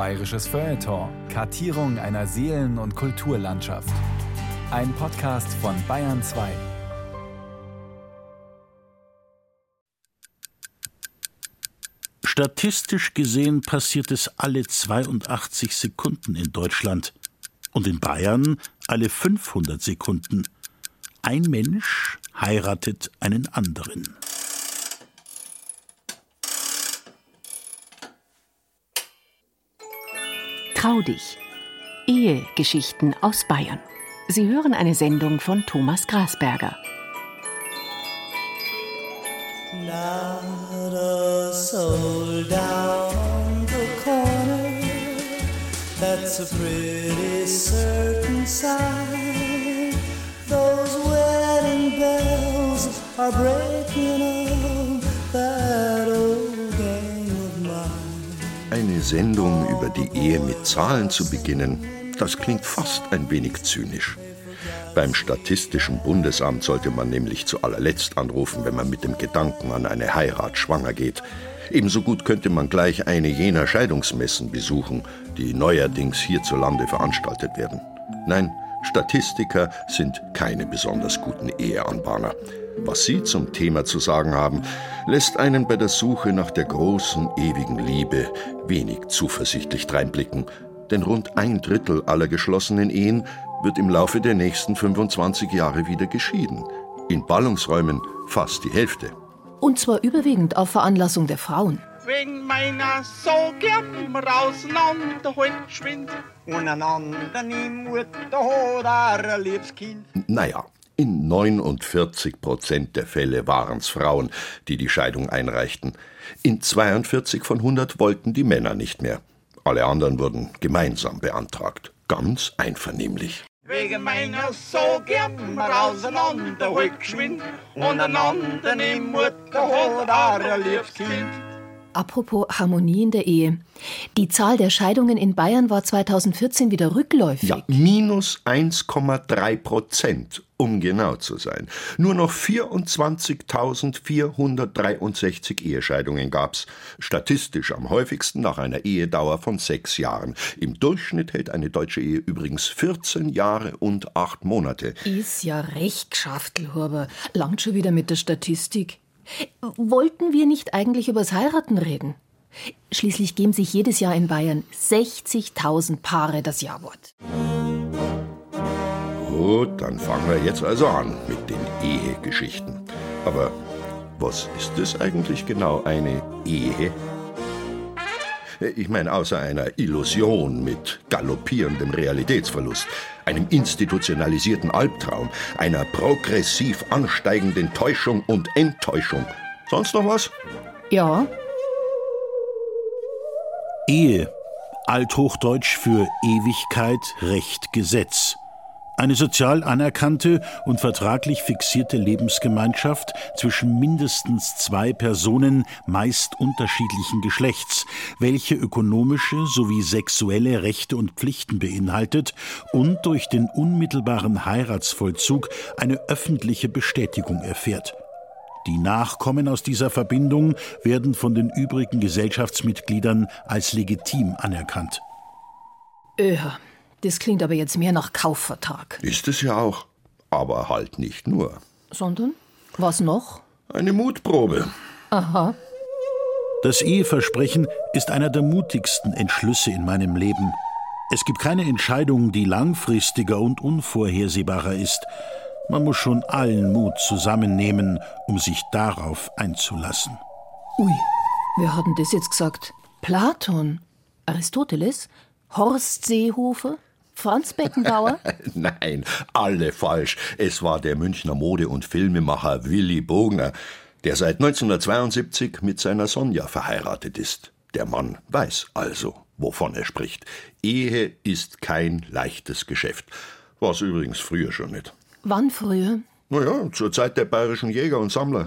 Bayerisches Feuilleton. Kartierung einer Seelen- und Kulturlandschaft. Ein Podcast von Bayern 2. Statistisch gesehen passiert es alle 82 Sekunden in Deutschland und in Bayern alle 500 Sekunden. Ein Mensch heiratet einen anderen. Trau dich. Ehegeschichten aus Bayern. Sie hören eine Sendung von Thomas Grasberger. Not a soul down the corner. That's a pretty certain sign. Those wedding bells are breaking Eine Sendung über die Ehe mit Zahlen zu beginnen, das klingt fast ein wenig zynisch. Beim Statistischen Bundesamt sollte man nämlich zu allerletzt anrufen, wenn man mit dem Gedanken an eine Heirat schwanger geht. Ebenso gut könnte man gleich eine jener Scheidungsmessen besuchen, die neuerdings hierzulande veranstaltet werden. Nein, Statistiker sind keine besonders guten Eheanbahner. Was sie zum Thema zu sagen haben, lässt einen bei der Suche nach der großen, ewigen Liebe wenig zuversichtlich dreinblicken. Denn rund ein Drittel aller geschlossenen Ehen wird im Laufe der nächsten 25 Jahre wieder geschieden. In Ballungsräumen fast die Hälfte. Und zwar überwiegend auf Veranlassung der Frauen. Wegen meiner so gern auseinander geschwind und einander nie Mutter hat ein liebes Kind. Naja, in 49 Prozent der Fälle waren es Frauen, die die Scheidung einreichten. In 42 von 100 wollten die Männer nicht mehr. Alle anderen wurden gemeinsam beantragt. Ganz einvernehmlich. Wegen meiner so gern auseinander halt geschwind und einander nie Mutter hat ein liebes Kind. Apropos Harmonie in der Ehe. Die Zahl der Scheidungen in Bayern war 2014 wieder rückläufig. Ja, minus 1,3 Prozent, um genau zu sein. Nur noch 24.463 Ehescheidungen gab's. Statistisch am häufigsten nach einer Ehedauer von sechs Jahren. Im Durchschnitt hält eine deutsche Ehe übrigens 14 Jahre und acht Monate. Ist ja recht geschafft, Huber. Langt schon wieder mit der Statistik. Wollten wir nicht eigentlich übers Heiraten reden? Schließlich geben sich jedes Jahr in Bayern 60.000 Paare das Jawort. Gut, dann fangen wir jetzt also an mit den Ehegeschichten. Aber was ist es eigentlich genau, eine Ehe? Ich meine, außer einer Illusion mit galoppierendem Realitätsverlust, einem institutionalisierten Albtraum, einer progressiv ansteigenden Täuschung und Enttäuschung. Sonst noch was? Ja, Ehe, althochdeutsch für Ewigkeit, Recht, Gesetz. Eine sozial anerkannte und vertraglich fixierte Lebensgemeinschaft zwischen mindestens zwei Personen meist unterschiedlichen Geschlechts, welche ökonomische sowie sexuelle Rechte und Pflichten beinhaltet und durch den unmittelbaren Heiratsvollzug eine öffentliche Bestätigung erfährt. Die Nachkommen aus dieser Verbindung werden von den übrigen Gesellschaftsmitgliedern als legitim anerkannt. öha. Das klingt aber jetzt mehr nach Kaufvertrag. Ist es ja auch. Aber halt nicht nur. Sondern? Was noch? Eine Mutprobe. Aha. Das Eheversprechen ist einer der mutigsten Entschlüsse in meinem Leben. Es gibt keine Entscheidung, die langfristiger und unvorhersehbarer ist. Man muss schon allen Mut zusammennehmen, um sich darauf einzulassen. Ui, wer hat denn das jetzt gesagt? Platon? Aristoteles? Horst Seehofer? Franz Beckenbauer? Nein, alle falsch. Es war der Münchner Mode- und Filmemacher Willy Bogner, der seit 1972 mit seiner Sonja verheiratet ist. Der Mann weiß also, wovon er spricht. Ehe ist kein leichtes Geschäft. War es übrigens früher schon nicht. Wann früher? Naja, zur Zeit der bayerischen Jäger und Sammler.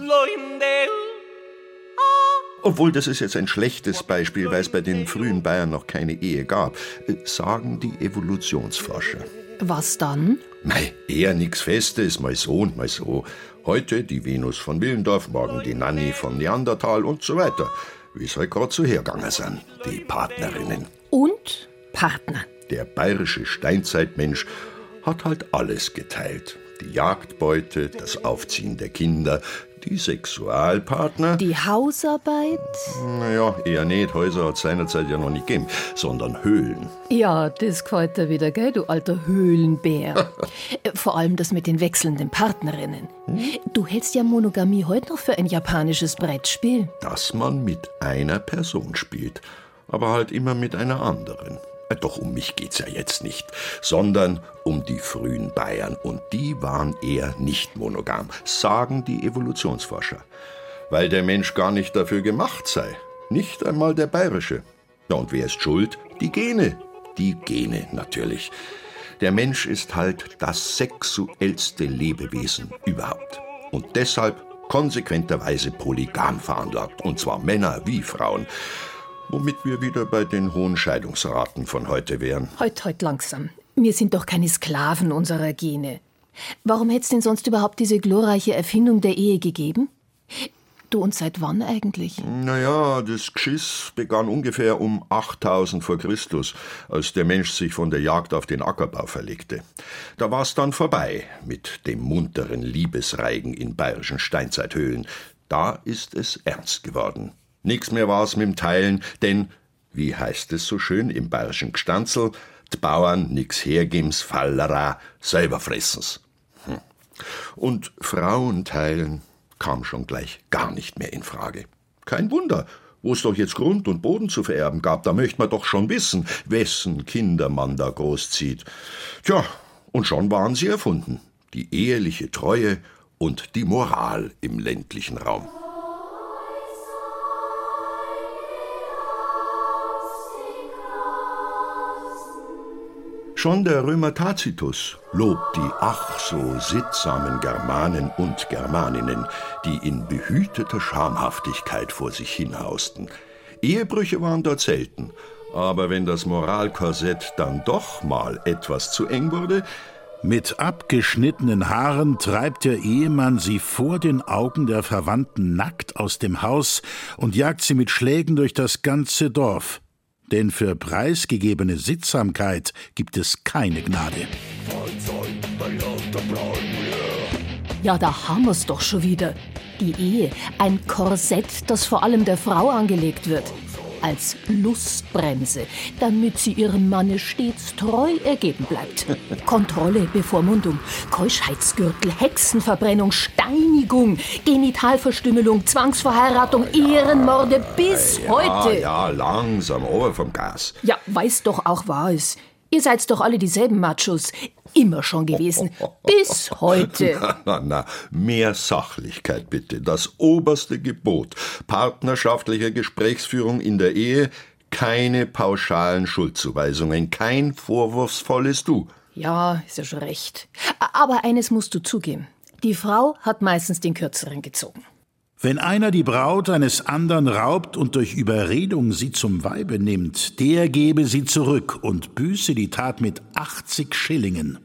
Obwohl, das ist jetzt ein schlechtes Beispiel, weil es bei den frühen Bayern noch keine Ehe gab, äh, sagen die Evolutionsforscher. Was dann? Mei, eher nix Festes, mal so und mal so. Heute die Venus von Willendorf, morgen die Nanny von Neandertal und so weiter. Wie es halt grad so hergegangen sind, die Partnerinnen. Und Partner. Der bayerische Steinzeitmensch hat halt alles geteilt. Die Jagdbeute, das Aufziehen der Kinder, die Sexualpartner. Die Hausarbeit? Naja, eher nicht. Häuser hat es seinerzeit ja noch nicht gegeben, sondern Höhlen. Ja, das gefällt dir wieder, gell, du alter Höhlenbär. Vor allem das mit den wechselnden Partnerinnen. Du hältst ja Monogamie heute noch für ein japanisches Brettspiel. Dass man mit einer Person spielt, aber halt immer mit einer anderen. Doch um mich geht's ja jetzt nicht, sondern um die frühen Bayern. Und die waren eher nicht monogam, sagen die Evolutionsforscher. Weil der Mensch gar nicht dafür gemacht sei. Nicht einmal der bayerische. Ja, und wer ist schuld? Die Gene. Die Gene natürlich. Der Mensch ist halt das sexuellste Lebewesen überhaupt. Und deshalb konsequenterweise polygam veranlagt. Und zwar Männer wie Frauen. Womit wir wieder bei den hohen Scheidungsraten von heute wären. Heut, heut langsam. Wir sind doch keine Sklaven unserer Gene. Warum hätt's denn sonst überhaupt diese glorreiche Erfindung der Ehe gegeben? Du, und seit wann eigentlich? Naja, das Geschiss begann ungefähr um 8000 vor Christus, als der Mensch sich von der Jagd auf den Ackerbau verlegte. Da war's dann vorbei mit dem munteren Liebesreigen in bayerischen Steinzeithöhlen. Da ist es ernst geworden. Nix mehr war's mit dem Teilen, denn, wie heißt es so schön im bayerischen Gstanzel, d Bauern nix hergebens, Fallera, selber fressen's. Hm. Und Frauen teilen kam schon gleich gar nicht mehr in Frage. Kein Wunder, wo es doch jetzt Grund und Boden zu vererben gab, da möchte man doch schon wissen, wessen Kinder man da großzieht. Tja, und schon waren sie erfunden. Die eheliche Treue und die Moral im ländlichen Raum. Schon der Römer Tacitus lobt die ach so sittsamen Germanen und Germaninnen, die in behüteter Schamhaftigkeit vor sich hinhausten. Ehebrüche waren dort selten, aber wenn das Moralkorsett dann doch mal etwas zu eng wurde, Mit abgeschnittenen Haaren treibt der Ehemann sie vor den Augen der Verwandten nackt aus dem Haus und jagt sie mit Schlägen durch das ganze Dorf. Denn für preisgegebene Sittsamkeit gibt es keine Gnade. Ja, da haben wir's doch schon wieder. Die Ehe, ein Korsett, das vor allem der Frau angelegt wird. Als Lustbremse, damit sie ihrem Manne stets treu ergeben bleibt. Kontrolle, Bevormundung, Keuschheitsgürtel, Hexenverbrennung, Steinigung, Genitalverstümmelung, Zwangsverheiratung, Ehrenmorde bis heute. ja, langsam, over vom Gas. Ja, weiß doch auch war es. Ihr seid doch alle dieselben Machos. Immer schon gewesen. Bis heute. Na, na, na, mehr Sachlichkeit bitte. Das oberste Gebot partnerschaftlicher Gesprächsführung in der Ehe, keine pauschalen Schuldzuweisungen, kein vorwurfsvolles Du. Ja, ist ja schon recht. Aber eines musst du zugeben. Die Frau hat meistens den Kürzeren gezogen. Wenn einer die Braut eines anderen raubt und durch Überredung sie zum Weibe nimmt, der gebe sie zurück und büße die Tat mit 80 Schillingen.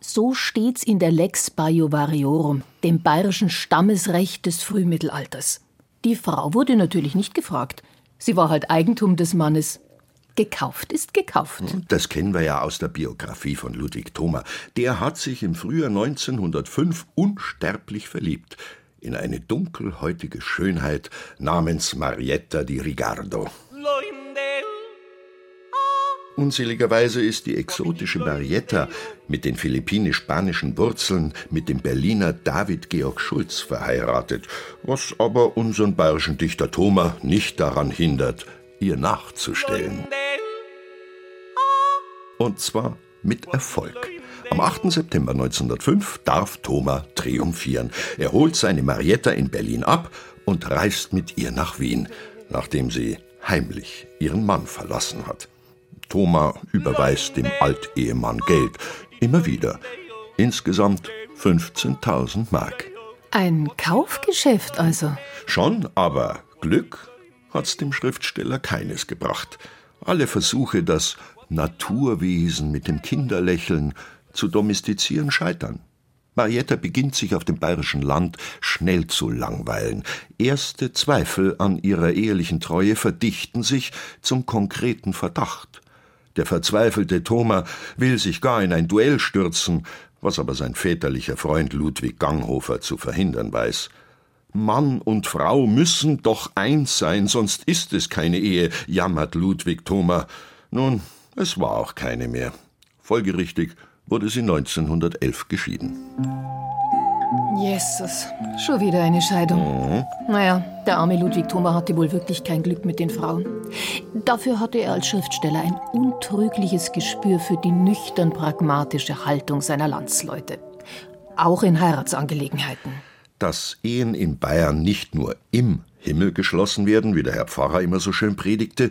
So steht's in der Lex Baiovariorum, dem bayerischen Stammesrecht des Frühmittelalters. Die Frau wurde natürlich nicht gefragt. Sie war halt Eigentum des Mannes. Gekauft ist gekauft. Das kennen wir ja aus der Biografie von Ludwig Thoma. Der hat sich im Frühjahr 1905 unsterblich verliebt in eine dunkelhäutige Schönheit namens Marietta di Rigardo. Unseligerweise ist die exotische Marietta mit den philippinisch-spanischen Wurzeln mit dem Berliner David Georg Schulz verheiratet, was aber unseren bayerischen Dichter Thoma nicht daran hindert, ihr nachzustellen. Und zwar mit Erfolg. Am 8. September 1905 darf Thoma triumphieren. Er holt seine Marietta in Berlin ab und reist mit ihr nach Wien, nachdem sie heimlich ihren Mann verlassen hat. Thoma überweist dem Altehemann Geld, immer wieder. Insgesamt 15.000 Mark. Ein Kaufgeschäft also. Schon, aber Glück hat's dem Schriftsteller keines gebracht. Alle Versuche, das Naturwesen mit dem Kinderlächeln zu domestizieren, scheitern. Marietta beginnt sich auf dem bayerischen Land schnell zu langweilen. Erste Zweifel an ihrer ehelichen Treue verdichten sich zum konkreten Verdacht. Der verzweifelte Thoma will sich gar in ein Duell stürzen, was aber sein väterlicher Freund Ludwig Ganghofer zu verhindern weiß. Mann und Frau müssen doch eins sein, sonst ist es keine Ehe, jammert Ludwig Thoma. Nun, es war auch keine mehr. Folgerichtig wurde sie 1911 geschieden. Jesus, schon wieder eine Scheidung. Mhm. Naja, der arme Ludwig Thoma hatte wohl wirklich kein Glück mit den Frauen. Dafür hatte er als Schriftsteller ein untrügliches Gespür für die nüchtern pragmatische Haltung seiner Landsleute. Auch in Heiratsangelegenheiten. Dass Ehen in Bayern nicht nur im Himmel geschlossen werden, wie der Herr Pfarrer immer so schön predigte,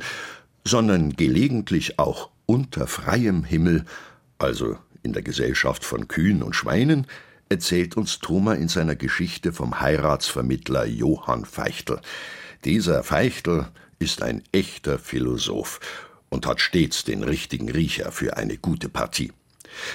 sondern gelegentlich auch unter freiem Himmel, also in der Gesellschaft von Kühen und Schweinen, erzählt uns Thoma in seiner Geschichte vom Heiratsvermittler Johann Feichtel. Dieser Feichtel ist ein echter Philosoph und hat stets den richtigen Riecher für eine gute Partie.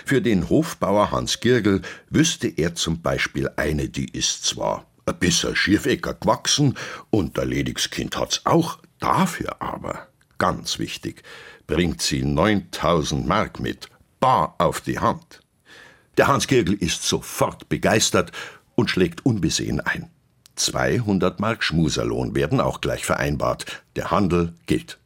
Für den Hofbauer Hans Girgel wüsste er zum Beispiel eine, die ist zwar ein bisschen schiefecker gewachsen und der Ledigskind hat's auch, dafür aber, ganz wichtig, bringt sie 9000 Mark mit, bar auf die Hand. Der Hans Girgel ist sofort begeistert und schlägt unbesehen ein. 200 Mark Schmuserlohn werden auch gleich vereinbart. Der Handel gilt.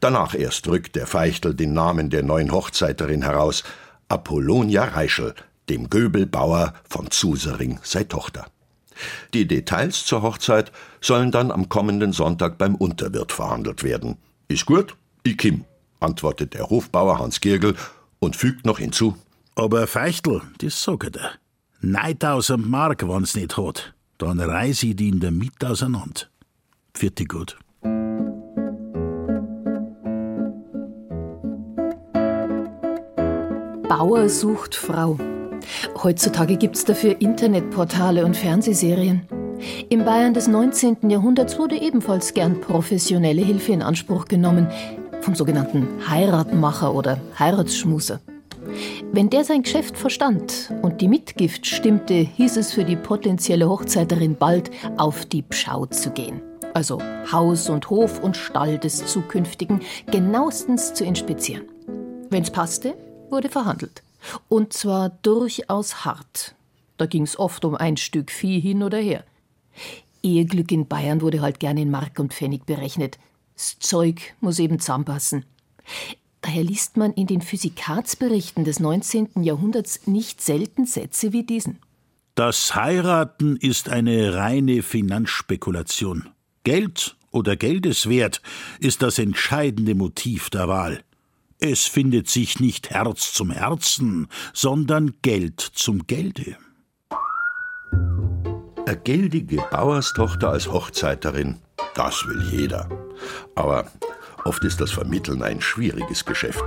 Danach erst rückt der Feichtel den Namen der neuen Hochzeiterin heraus. Apollonia Reischel, dem Göbelbauer von Zusering, sei Tochter. Die Details zur Hochzeit sollen dann am kommenden Sonntag beim Unterwirt verhandelt werden. Ist gut? Ich kim, antwortet der Hofbauer Hans Girgel und fügt noch hinzu. Aber Feichtel, das sagt er. 9000 Mark, wenn's nicht hat, dann reise ich die in der Mitte auseinander. Vierte gut. Bauer sucht Frau. Heutzutage gibt's dafür Internetportale und Fernsehserien. Im Bayern des 19. Jahrhunderts wurde ebenfalls gern professionelle Hilfe in Anspruch genommen, vom sogenannten Heiratmacher oder Heiratsschmuser. Wenn der sein Geschäft verstand und die Mitgift stimmte, hieß es für die potenzielle Hochzeiterin bald, auf die Pschau zu gehen. Also Haus und Hof und Stall des zukünftigen genauestens zu inspizieren. Wenn's passte, wurde verhandelt. Und zwar durchaus hart. Da ging's oft um ein Stück Vieh hin oder her. Eheglück in Bayern wurde halt gern in Mark und Pfennig berechnet. Das Zeug muss eben zusammenpassen. Daher liest man in den Physikatsberichten des 19. Jahrhunderts nicht selten Sätze wie diesen. Das Heiraten ist eine reine Finanzspekulation. Geld oder Geldeswert ist das entscheidende Motiv der Wahl. Es findet sich nicht Herz zum Herzen, sondern Geld zum Gelde. Eine geldige Bauerstochter als Hochzeiterin, das will jeder. Aber oft ist das Vermitteln ein schwieriges Geschäft.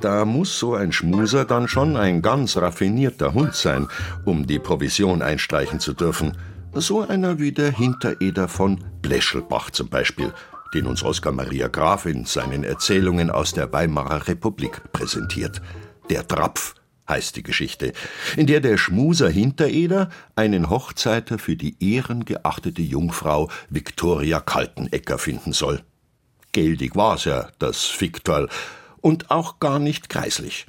Da muss so ein Schmuser dann schon ein ganz raffinierter Hund sein, um die Provision einstreichen zu dürfen. So einer wie der Hintereder von Bleschelbach zum Beispiel, den uns Oskar Maria Graf in seinen Erzählungen aus der Weimarer Republik präsentiert. Der Trapf heißt die Geschichte, in der der Schmuser Hintereder einen Hochzeiter für die ehrengeachtete Jungfrau Viktoria Kaltenecker finden soll. Geldig war's ja, das Viktorl, und auch gar nicht kreislich.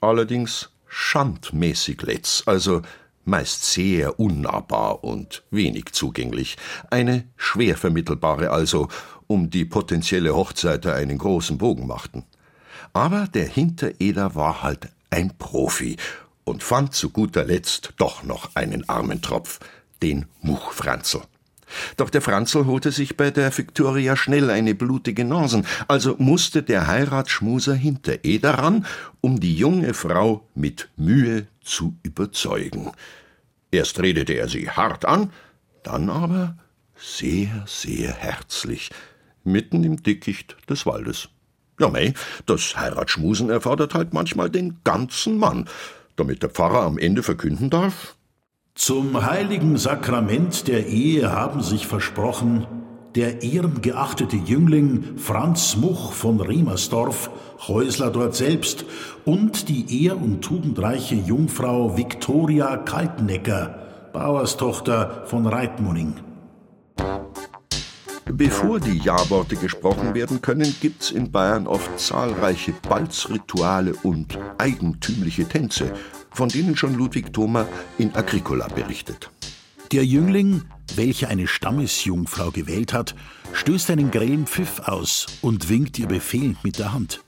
Allerdings schandmäßig letz, also meist sehr unnahbar und wenig zugänglich, eine schwer vermittelbare also, um die potenzielle Hochzeiter einen großen Bogen machten. Aber der Hintereder war halt ein Profi und fand zu guter Letzt doch noch einen armen Tropf, den Muchfranzl. Doch der Franzl holte sich bei der Viktoria schnell eine blutige Nasen, also musste der Heiratsschmuser hinter Eder ran, um die junge Frau mit Mühe zu überzeugen. Erst redete er sie hart an, dann aber sehr, sehr herzlich, mitten im Dickicht des Waldes. Ja, mei, das Heiratsschmusen erfordert halt manchmal den ganzen Mann, damit der Pfarrer am Ende verkünden darf. Zum heiligen Sakrament der Ehe haben sich versprochen, der ehrengeachtete Jüngling Franz Much von Riemersdorf, Häusler dort selbst, und die ehr- und tugendreiche Jungfrau Viktoria Kaltenecker, Bauerstochter von Reitmuning. Bevor die Ja-Worte gesprochen werden können, gibt's in Bayern oft zahlreiche Balzrituale und eigentümliche Tänze, von denen schon Ludwig Thoma in Agricola berichtet. Der Jüngling, welcher eine Stammesjungfrau gewählt hat, stößt einen grellen Pfiff aus und winkt ihr befehlend mit der Hand.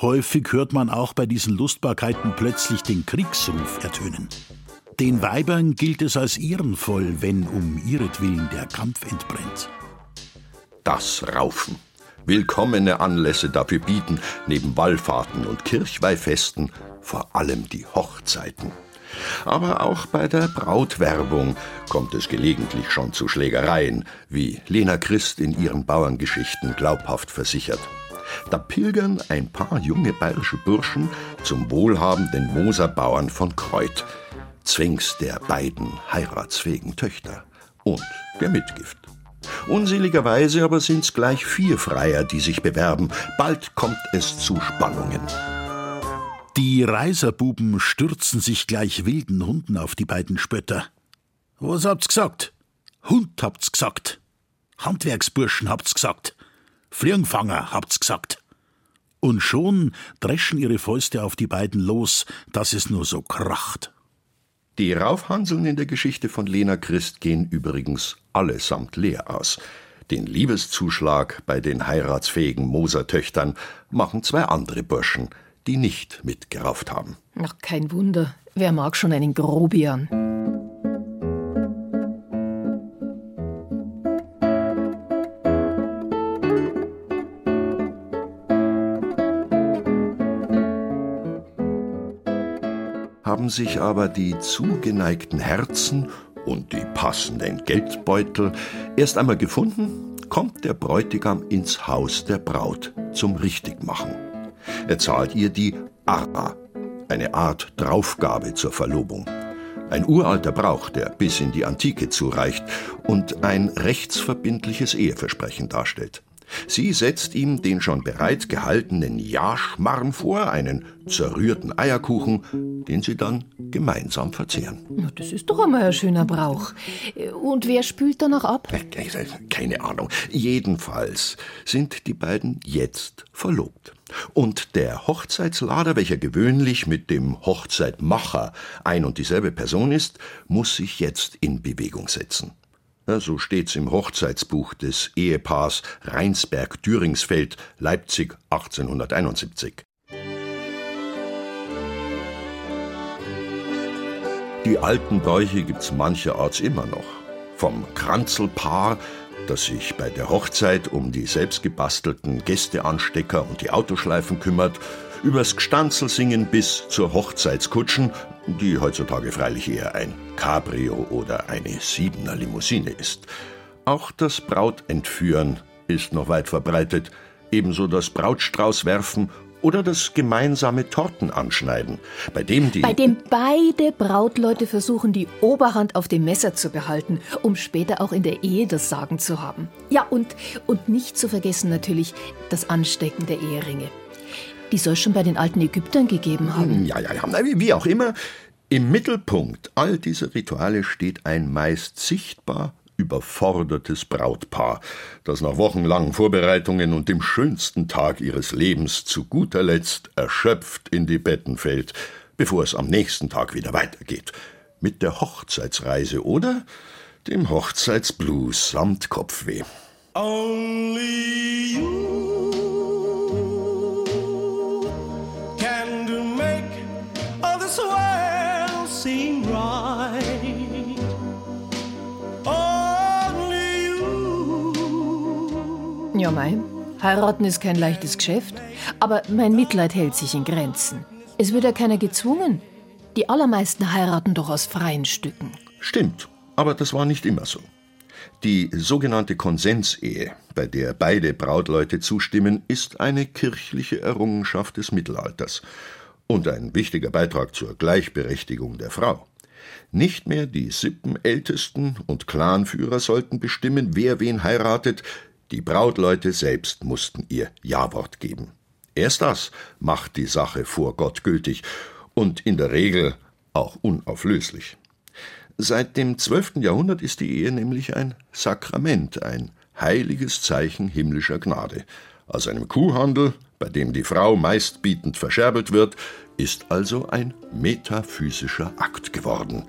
Häufig hört man auch bei diesen Lustbarkeiten plötzlich den Kriegsruf ertönen. Den Weibern gilt es als ehrenvoll, wenn um ihretwillen der Kampf entbrennt. Das Raufen. Willkommene Anlässe dafür bieten, neben Wallfahrten und Kirchweihfesten vor allem die Hochzeiten. Aber auch bei der Brautwerbung kommt es gelegentlich schon zu Schlägereien, wie Lena Christ in ihren Bauerngeschichten glaubhaft versichert. Da pilgern ein paar junge bayerische Burschen zum wohlhabenden Moserbauern von Kreuth, zwängs der beiden heiratsfähigen Töchter und der Mitgift. Unseligerweise aber sind's gleich vier Freier, die sich bewerben. Bald kommt es zu Spannungen. Die Reiserbuben stürzen sich gleich wilden Hunden auf die beiden Spötter. Was habt's gesagt? Hund habt's gesagt. Handwerksburschen habt's gesagt. Flirngfanger habt's gesagt. Und schon dreschen ihre Fäuste auf die beiden los, dass es nur so kracht. Die Raufhanseln in der Geschichte von Lena Christ gehen übrigens allesamt leer aus. Den Liebeszuschlag bei den heiratsfähigen Mosertöchtern machen zwei andere Burschen, die nicht mitgerauft haben. Ach, kein Wunder. Wer mag schon einen Grobian? Sich aber die zugeneigten Herzen und die passenden Geldbeutel erst einmal gefunden, kommt der Bräutigam ins Haus der Braut zum Richtigmachen. Er zahlt ihr die Arra, eine Art Draufgabe zur Verlobung. Ein uralter Brauch, der bis in die Antike zureicht und ein rechtsverbindliches Eheversprechen darstellt. Sie setzt ihm den schon bereit gehaltenen Jaschmarrn vor, einen zerrührten Eierkuchen, den sie dann gemeinsam verzehren. Na, Das ist doch einmal ein schöner Brauch. Und wer spült danach ab? Keine Ahnung. Jedenfalls sind die beiden jetzt verlobt. Und der Hochzeitslader, welcher gewöhnlich mit dem Hochzeitmacher ein und dieselbe Person ist, muss sich jetzt in Bewegung setzen. So steht's im Hochzeitsbuch des Ehepaars Rheinsberg-Düringsfeld, Leipzig 1871. Die alten Bräuche gibt's mancherorts immer noch. Vom Kranzelpaar, das sich bei der Hochzeit um die selbstgebastelten Gästeanstecker und die Autoschleifen kümmert, übers Gstanzelsingen bis zur Hochzeitskutschen, die heutzutage freilich eher ein Cabrio oder eine Siebener Limousine ist. Auch das Brautentführen ist noch weit verbreitet, ebenso das Brautstraußwerfen oder das gemeinsame Tortenanschneiden, bei dem die Bei dem beide Brautleute versuchen, die Oberhand auf dem Messer zu behalten, um später auch in der Ehe das Sagen zu haben. Ja, und, und nicht zu vergessen natürlich das Anstecken der Eheringe. Die soll es schon bei den alten Ägyptern gegeben haben. Ja, ja, ja, wie auch immer. Im Mittelpunkt all dieser Rituale steht ein meist sichtbar überfordertes Brautpaar, das nach wochenlangen Vorbereitungen und dem schönsten Tag ihres Lebens zu guter Letzt erschöpft in die Betten fällt, bevor es am nächsten Tag wieder weitergeht. Mit der Hochzeitsreise oder dem Hochzeitsblues samt Kopfweh. Only you Ja. Heiraten ist kein leichtes Geschäft, aber mein Mitleid hält sich in Grenzen. Es wird ja keiner gezwungen. Die allermeisten heiraten doch aus freien Stücken. Stimmt, aber das war nicht immer so. Die sogenannte Konsensehe, bei der beide Brautleute zustimmen, ist eine kirchliche Errungenschaft des Mittelalters und ein wichtiger Beitrag zur Gleichberechtigung der Frau. Nicht mehr die Sippenältesten und Clanführer sollten bestimmen, wer wen heiratet, die Brautleute selbst mussten ihr Ja-Wort geben. Erst das macht die Sache vor Gott gültig und in der Regel auch unauflöslich. Seit dem 12. Jahrhundert ist die Ehe nämlich ein Sakrament, ein heiliges Zeichen himmlischer Gnade. Aus einem Kuhhandel, bei dem die Frau meistbietend verscherbelt wird, ist also ein metaphysischer Akt geworden,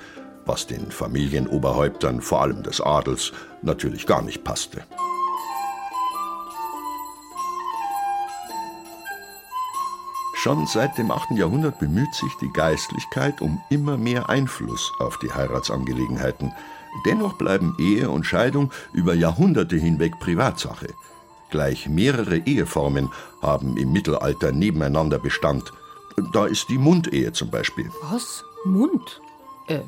was den Familienoberhäuptern, vor allem des Adels, natürlich gar nicht passte. Schon seit dem 8. Jahrhundert bemüht sich die Geistlichkeit um immer mehr Einfluss auf die Heiratsangelegenheiten. Dennoch bleiben Ehe und Scheidung über Jahrhunderte hinweg Privatsache. Gleich mehrere Eheformen haben im Mittelalter nebeneinander Bestand. Da ist die Mundehe zum Beispiel. Was? Mund? Äh,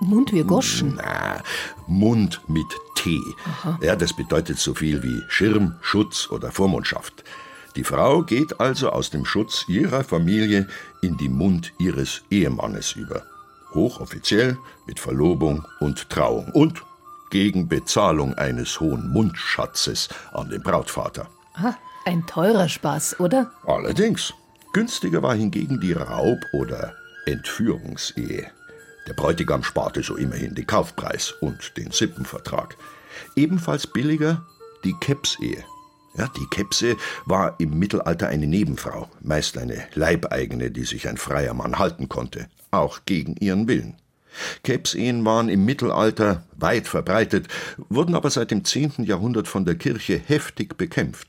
Mund wie Goschen? Na, Mund mit T. Ja, das bedeutet so viel wie Schirm, Schutz oder Vormundschaft. Die Frau geht also aus dem Schutz ihrer Familie in die Mund ihres Ehemannes über. Hochoffiziell mit Verlobung und Trauung und gegen Bezahlung eines hohen Mundschatzes an den Brautvater. Ah, ein teurer Spaß, oder? Allerdings. Günstiger war hingegen die Raub- oder Entführungsehe. Der Bräutigam sparte so immerhin den Kaufpreis und den Sippenvertrag. Ebenfalls billiger die Kepsehe. Ja, die Kepse war im Mittelalter eine Nebenfrau, meist eine Leibeigene, die sich ein freier Mann halten konnte, auch gegen ihren Willen. Kepsehen waren im Mittelalter weit verbreitet, wurden aber seit dem 10. Jahrhundert von der Kirche heftig bekämpft.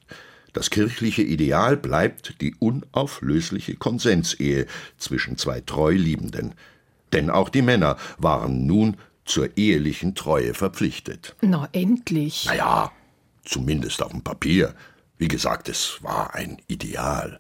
Das kirchliche Ideal bleibt die unauflösliche Konsensehe zwischen zwei treu Liebenden. Denn auch die Männer waren nun zur ehelichen Treue verpflichtet. Na, endlich. Naja, zumindest auf dem Papier. Wie gesagt, es war ein Ideal.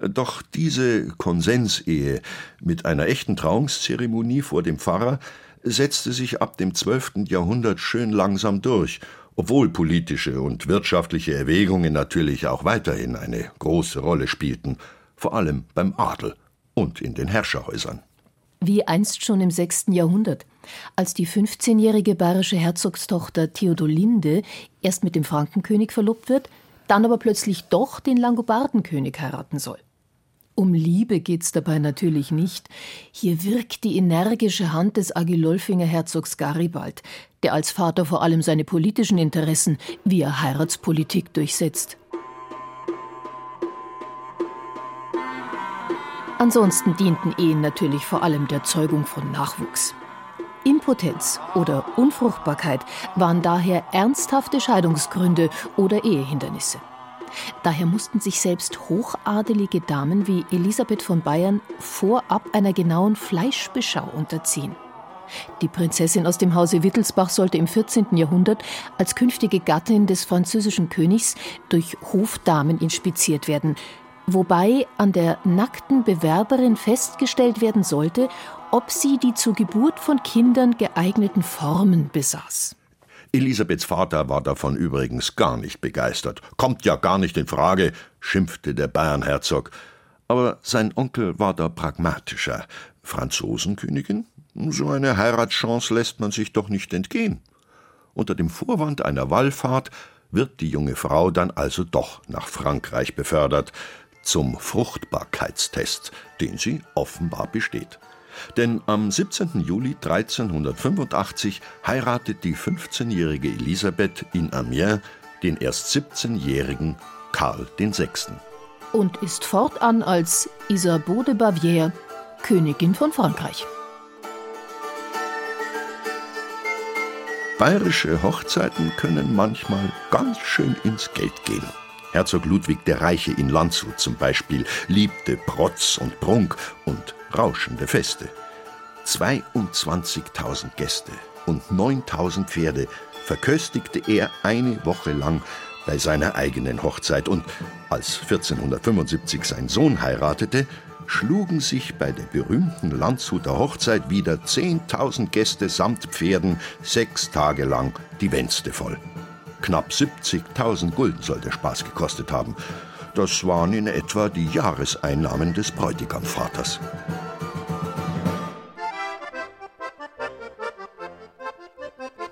Doch diese Konsensehe mit einer echten Trauungszeremonie vor dem Pfarrer setzte sich ab dem 12. Jahrhundert schön langsam durch, obwohl politische und wirtschaftliche Erwägungen natürlich auch weiterhin eine große Rolle spielten, vor allem beim Adel und in den Herrscherhäusern. Wie einst schon im 6. Jahrhundert, als die 15-jährige bayerische Herzogstochter Theodolinde erst mit dem Frankenkönig verlobt wird, dann aber plötzlich doch den Langobardenkönig heiraten soll. Um Liebe geht's dabei natürlich nicht. Hier wirkt die energische Hand des Agilolfinger Herzogs Garibald, der als Vater vor allem seine politischen Interessen via Heiratspolitik durchsetzt. Ansonsten dienten Ehen natürlich vor allem der Zeugung von Nachwuchs. Impotenz oder Unfruchtbarkeit waren daher ernsthafte Scheidungsgründe oder Ehehindernisse. Daher mussten sich selbst hochadelige Damen wie Elisabeth von Bayern vorab einer genauen Fleischbeschau unterziehen. Die Prinzessin aus dem Hause Wittelsbach sollte im 14. Jahrhundert als künftige Gattin des französischen Königs durch Hofdamen inspiziert werden, wobei an der nackten Bewerberin festgestellt werden sollte, ob sie die zur Geburt von Kindern geeigneten Formen besaß. Elisabeths Vater war davon übrigens gar nicht begeistert. Kommt ja gar nicht in Frage, schimpfte der Bayernherzog. Aber sein Onkel war da pragmatischer. Franzosenkönigin? So eine Heiratschance lässt man sich doch nicht entgehen. Unter dem Vorwand einer Wallfahrt wird die junge Frau dann also doch nach Frankreich befördert, zum Fruchtbarkeitstest, den sie offenbar besteht. Denn am 17. Juli 1385 heiratet die 15-jährige Elisabeth in Amiens den erst 17-jährigen Karl VI. Und ist fortan als Isabeau de Bavière Königin von Frankreich. Bayerische Hochzeiten können manchmal ganz schön ins Geld gehen. Herzog Ludwig der Reiche in Landshut zum Beispiel liebte Protz und Prunk und rauschende Feste. 22.000 Gäste und 9.000 Pferde verköstigte er eine Woche lang bei seiner eigenen Hochzeit und als 1475 sein Sohn heiratete, schlugen sich bei der berühmten Landshuter Hochzeit wieder 10.000 Gäste samt Pferden sechs Tage lang die Wänste voll. Knapp 70.000 Gulden soll der Spaß gekostet haben. Das waren in etwa die Jahreseinnahmen des Bräutigamvaters.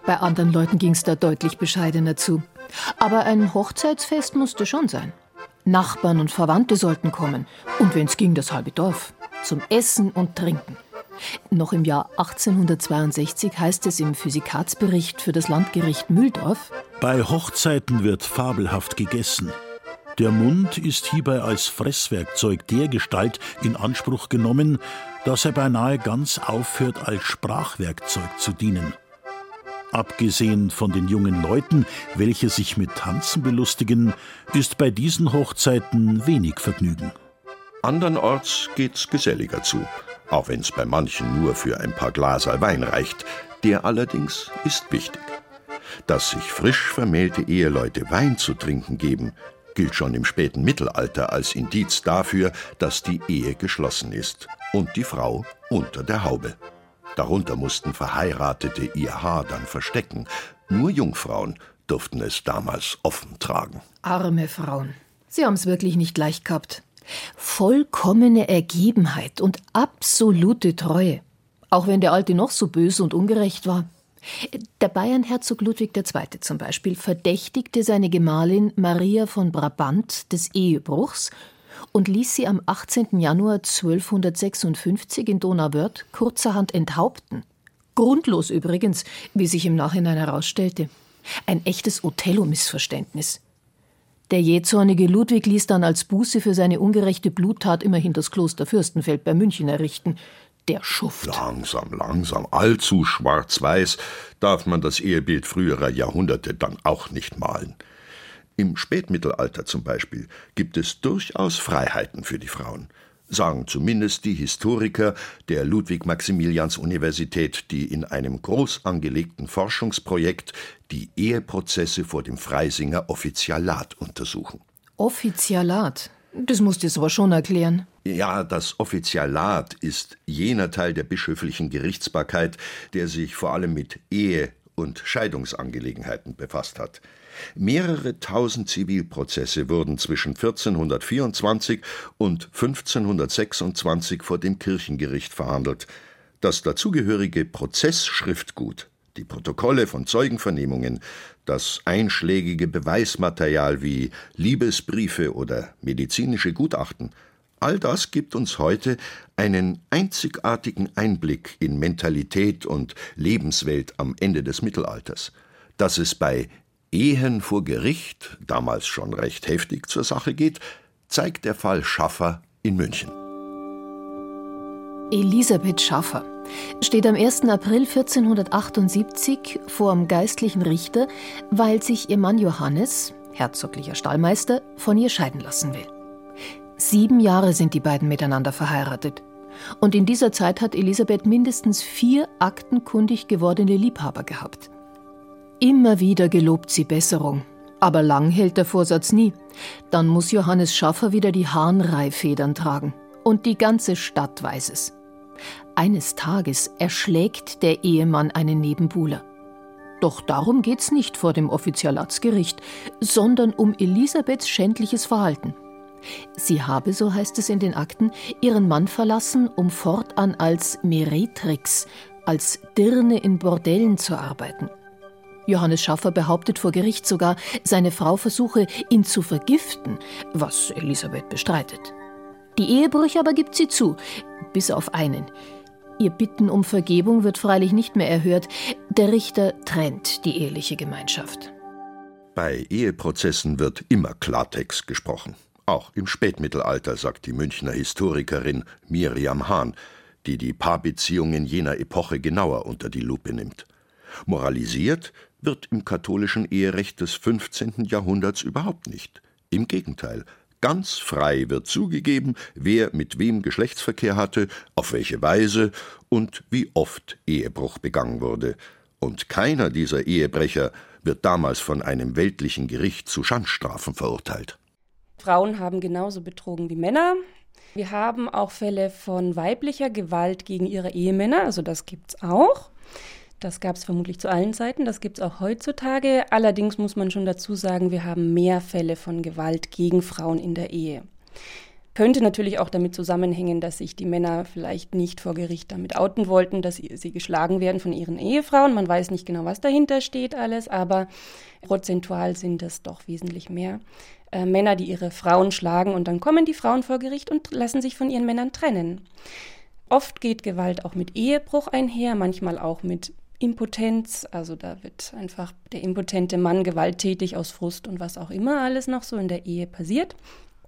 Bei anderen Leuten ging es da deutlich bescheidener zu. Aber ein Hochzeitsfest musste schon sein. Nachbarn und Verwandte sollten kommen. Und wenn's ging, das halbe Dorf. Zum Essen und Trinken. Noch im Jahr 1862 heißt es im Physikatsbericht für das Landgericht Mühldorf: Bei Hochzeiten wird fabelhaft gegessen. Der Mund ist hierbei als Fresswerkzeug der Gestalt in Anspruch genommen, dass er beinahe ganz aufhört, als Sprachwerkzeug zu dienen. Abgesehen von den jungen Leuten, welche sich mit Tanzen belustigen, ist bei diesen Hochzeiten wenig Vergnügen. Andernorts geht's geselliger zu, auch wenn's bei manchen nur für ein paar Glaser Wein reicht. Der allerdings ist wichtig. Dass sich frisch vermählte Eheleute Wein zu trinken geben, gilt schon im späten Mittelalter als Indiz dafür, dass die Ehe geschlossen ist und die Frau unter der Haube. Darunter mussten Verheiratete ihr Haar dann verstecken. Nur Jungfrauen durften es damals offen tragen. Arme Frauen. Sie haben's wirklich nicht leicht gehabt. Vollkommene Ergebenheit und absolute Treue. Auch wenn der Alte noch so böse und ungerecht war. Der Bayernherzog Ludwig II. zum Beispiel verdächtigte seine Gemahlin Maria von Brabant des Ehebruchs und ließ sie am 18. Januar 1256 in Donauwörth kurzerhand enthaupten. Grundlos übrigens, wie sich im Nachhinein herausstellte. Ein echtes Othello-Missverständnis. Der jähzornige Ludwig ließ dann als Buße für seine ungerechte Bluttat immerhin das Kloster Fürstenfeld bei München errichten. Der Schuft. Langsam, langsam, allzu schwarz-weiß darf man das Ehebild früherer Jahrhunderte dann auch nicht malen. Im Spätmittelalter zum Beispiel gibt es durchaus Freiheiten für die Frauen, sagen zumindest die Historiker der Ludwig-Maximilians-Universität, die in einem groß angelegten Forschungsprojekt die Eheprozesse vor dem Freisinger Offizialat untersuchen. Offizialat? Das musst du jetzt aber schon erklären. Ja, das Offizialat ist jener Teil der bischöflichen Gerichtsbarkeit, der sich vor allem mit Ehe- und Scheidungsangelegenheiten befasst hat. Mehrere tausend Zivilprozesse wurden zwischen 1424 und 1526 vor dem Kirchengericht verhandelt. Das dazugehörige Prozessschriftgut, die Protokolle von Zeugenvernehmungen, das einschlägige Beweismaterial wie Liebesbriefe oder medizinische Gutachten, all das gibt uns heute einen einzigartigen Einblick in Mentalität und Lebenswelt am Ende des Mittelalters. Dass es bei Ehen vor Gericht, damals schon recht heftig zur Sache geht, zeigt der Fall Schaffer in München. Elisabeth Schaffer steht am 1. April 1478 vor dem geistlichen Richter, weil sich ihr Mann Johannes, herzoglicher Stallmeister, von ihr scheiden lassen will. Sieben Jahre sind die beiden miteinander verheiratet. Und in dieser Zeit hat Elisabeth mindestens vier aktenkundig gewordene Liebhaber gehabt. Immer wieder gelobt sie Besserung. Aber lang hält der Vorsatz nie. Dann muss Johannes Schaffer wieder die Hahnreihfedern tragen. Und die ganze Stadt weiß es. Eines Tages erschlägt der Ehemann einen Nebenbuhler. Doch darum geht's nicht vor dem Offizialatsgericht, sondern um Elisabeths schändliches Verhalten. Sie habe, so heißt es in den Akten, ihren Mann verlassen, um fortan als Meretrix, als Dirne in Bordellen zu arbeiten. Johannes Schaffer behauptet vor Gericht sogar, seine Frau versuche, ihn zu vergiften, was Elisabeth bestreitet. Die Ehebrüche aber gibt sie zu, bis auf einen. Ihr Bitten um Vergebung wird freilich nicht mehr erhört. Der Richter trennt die eheliche Gemeinschaft. Bei Eheprozessen wird immer Klartext gesprochen. Auch im Spätmittelalter, sagt die Münchner Historikerin Miriam Hahn, die die Paarbeziehungen jener Epoche genauer unter die Lupe nimmt. Moralisiert wird im katholischen Eherecht des 15. Jahrhunderts überhaupt nicht. Im Gegenteil, Ganz frei wird zugegeben, wer mit wem Geschlechtsverkehr hatte, auf welche Weise und wie oft Ehebruch begangen wurde. Und keiner dieser Ehebrecher wird damals von einem weltlichen Gericht zu Schandstrafen verurteilt. Frauen haben genauso betrogen wie Männer. Wir haben auch Fälle von weiblicher Gewalt gegen ihre Ehemänner, also das gibt's auch. Das gab es vermutlich zu allen Zeiten, das gibt es auch heutzutage. Allerdings muss man schon dazu sagen, wir haben mehr Fälle von Gewalt gegen Frauen in der Ehe. Könnte natürlich auch damit zusammenhängen, dass sich die Männer vielleicht nicht vor Gericht damit outen wollten, dass sie geschlagen werden von ihren Ehefrauen. Man weiß nicht genau, was dahinter steht alles, aber prozentual sind es doch wesentlich mehr. Äh, Männer, die ihre Frauen schlagen und dann kommen die Frauen vor Gericht und lassen sich von ihren Männern trennen. Oft geht Gewalt auch mit Ehebruch einher, manchmal auch mit Impotenz. Also da wird einfach der impotente Mann gewalttätig aus Frust und was auch immer alles noch so in der Ehe passiert.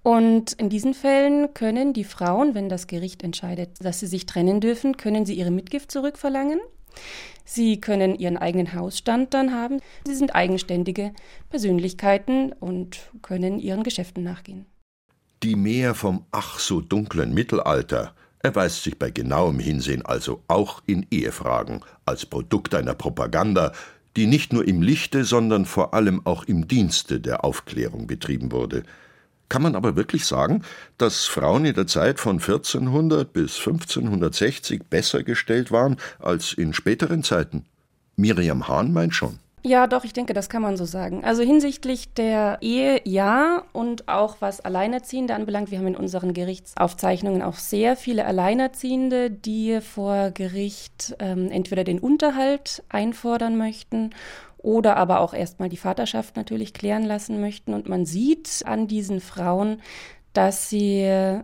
Und in diesen Fällen können die Frauen, wenn das Gericht entscheidet, dass sie sich trennen dürfen, können sie ihre Mitgift zurückverlangen. Sie können ihren eigenen Hausstand dann haben. Sie sind eigenständige Persönlichkeiten und können ihren Geschäften nachgehen. Die Mehr vom ach so dunklen Mittelalter erweist sich bei genauem Hinsehen also auch in Ehefragen als Produkt einer Propaganda, die nicht nur im Lichte, sondern vor allem auch im Dienste der Aufklärung betrieben wurde. Kann man aber wirklich sagen, dass Frauen in der Zeit von 1400 bis 1560 besser gestellt waren als in späteren Zeiten? Miriam Hahn meint schon. Ja, doch, ich denke, das kann man so sagen. Also hinsichtlich der Ehe ja und auch was Alleinerziehende anbelangt. Wir haben in unseren Gerichtsaufzeichnungen auch sehr viele Alleinerziehende, die vor Gericht ähm, entweder den Unterhalt einfordern möchten oder aber auch erstmal die Vaterschaft natürlich klären lassen möchten. Und man sieht an diesen Frauen, dass sie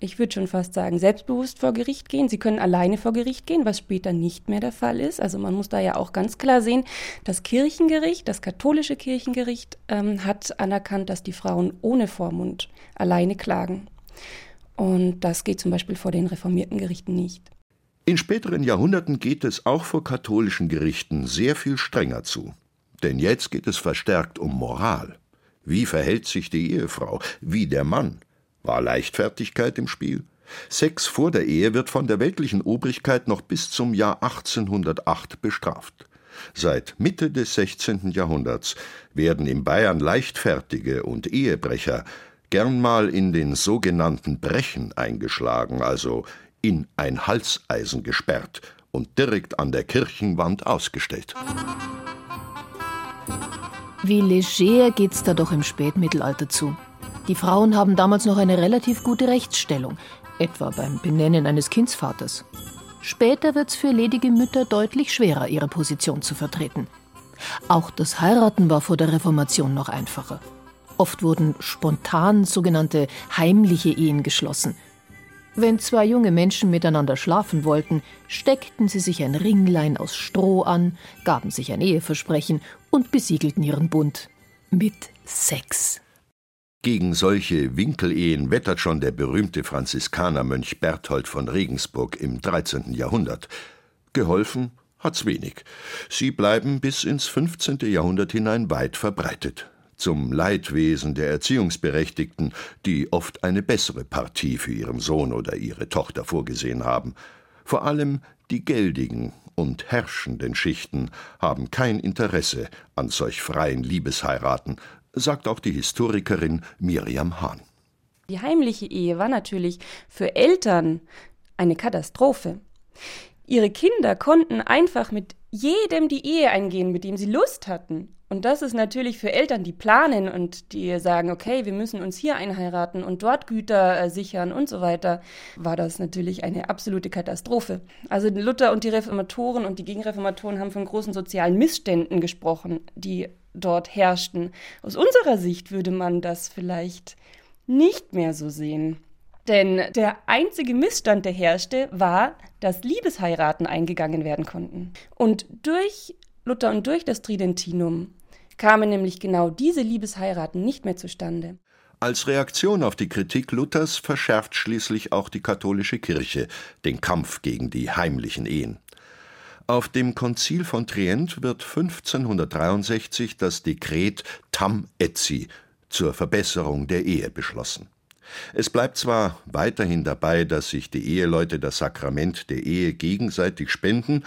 ich würde schon fast sagen, selbstbewusst vor Gericht gehen. Sie können alleine vor Gericht gehen, was später nicht mehr der Fall ist. Also man muss da ja auch ganz klar sehen, das Kirchengericht, das katholische Kirchengericht ähm, hat anerkannt, dass die Frauen ohne Vormund alleine klagen. Und das geht zum Beispiel vor den reformierten Gerichten nicht. In späteren Jahrhunderten geht es auch vor katholischen Gerichten sehr viel strenger zu. Denn jetzt geht es verstärkt um Moral. Wie verhält sich die Ehefrau? Wie der Mann? War Leichtfertigkeit im Spiel? Sex vor der Ehe wird von der weltlichen Obrigkeit noch bis zum Jahr 1808 bestraft. Seit Mitte des 16. Jahrhunderts werden in Bayern Leichtfertige und Ehebrecher gern mal in den sogenannten Brechen eingeschlagen, also in ein Halseisen gesperrt und direkt an der Kirchenwand ausgestellt. Wie leger geht's da doch im Spätmittelalter zu. Die Frauen haben damals noch eine relativ gute Rechtsstellung, etwa beim Benennen eines Kindsvaters. Später wird's für ledige Mütter deutlich schwerer, ihre Position zu vertreten. Auch das Heiraten war vor der Reformation noch einfacher. Oft wurden spontan sogenannte heimliche Ehen geschlossen. Wenn zwei junge Menschen miteinander schlafen wollten, steckten sie sich ein Ringlein aus Stroh an, gaben sich ein Eheversprechen und besiegelten ihren Bund mit Sex. Gegen solche Winkelehen wettert schon der berühmte Franziskanermönch Berthold von Regensburg im 13. Jahrhundert. Geholfen hat's wenig. Sie bleiben bis ins 15. Jahrhundert hinein weit verbreitet. Zum Leidwesen der Erziehungsberechtigten, die oft eine bessere Partie für ihren Sohn oder ihre Tochter vorgesehen haben. Vor allem die geldigen und herrschenden Schichten haben kein Interesse an solch freien Liebesheiraten, sagt auch die Historikerin Miriam Hahn. Die heimliche Ehe war natürlich für Eltern eine Katastrophe. Ihre Kinder konnten einfach mit jedem die Ehe eingehen, mit dem sie Lust hatten. Und das ist natürlich für Eltern, die planen und die sagen, okay, wir müssen uns hier einheiraten und dort Güter äh, sichern und so weiter, war das natürlich eine absolute Katastrophe. Also Luther und die Reformatoren und die Gegenreformatoren haben von großen sozialen Missständen gesprochen, die dort herrschten. Aus unserer Sicht würde man das vielleicht nicht mehr so sehen. Denn der einzige Missstand, der herrschte, war, dass Liebesheiraten eingegangen werden konnten. Und durch Luther und durch das Tridentinum kamen nämlich genau diese Liebesheiraten nicht mehr zustande. Als Reaktion auf die Kritik Luthers verschärft schließlich auch die katholische Kirche den Kampf gegen die heimlichen Ehen. Auf dem Konzil von Trient wird 1563 das Dekret Tam Etsi zur Verbesserung der Ehe beschlossen. Es bleibt zwar weiterhin dabei, dass sich die Eheleute das Sakrament der Ehe gegenseitig spenden,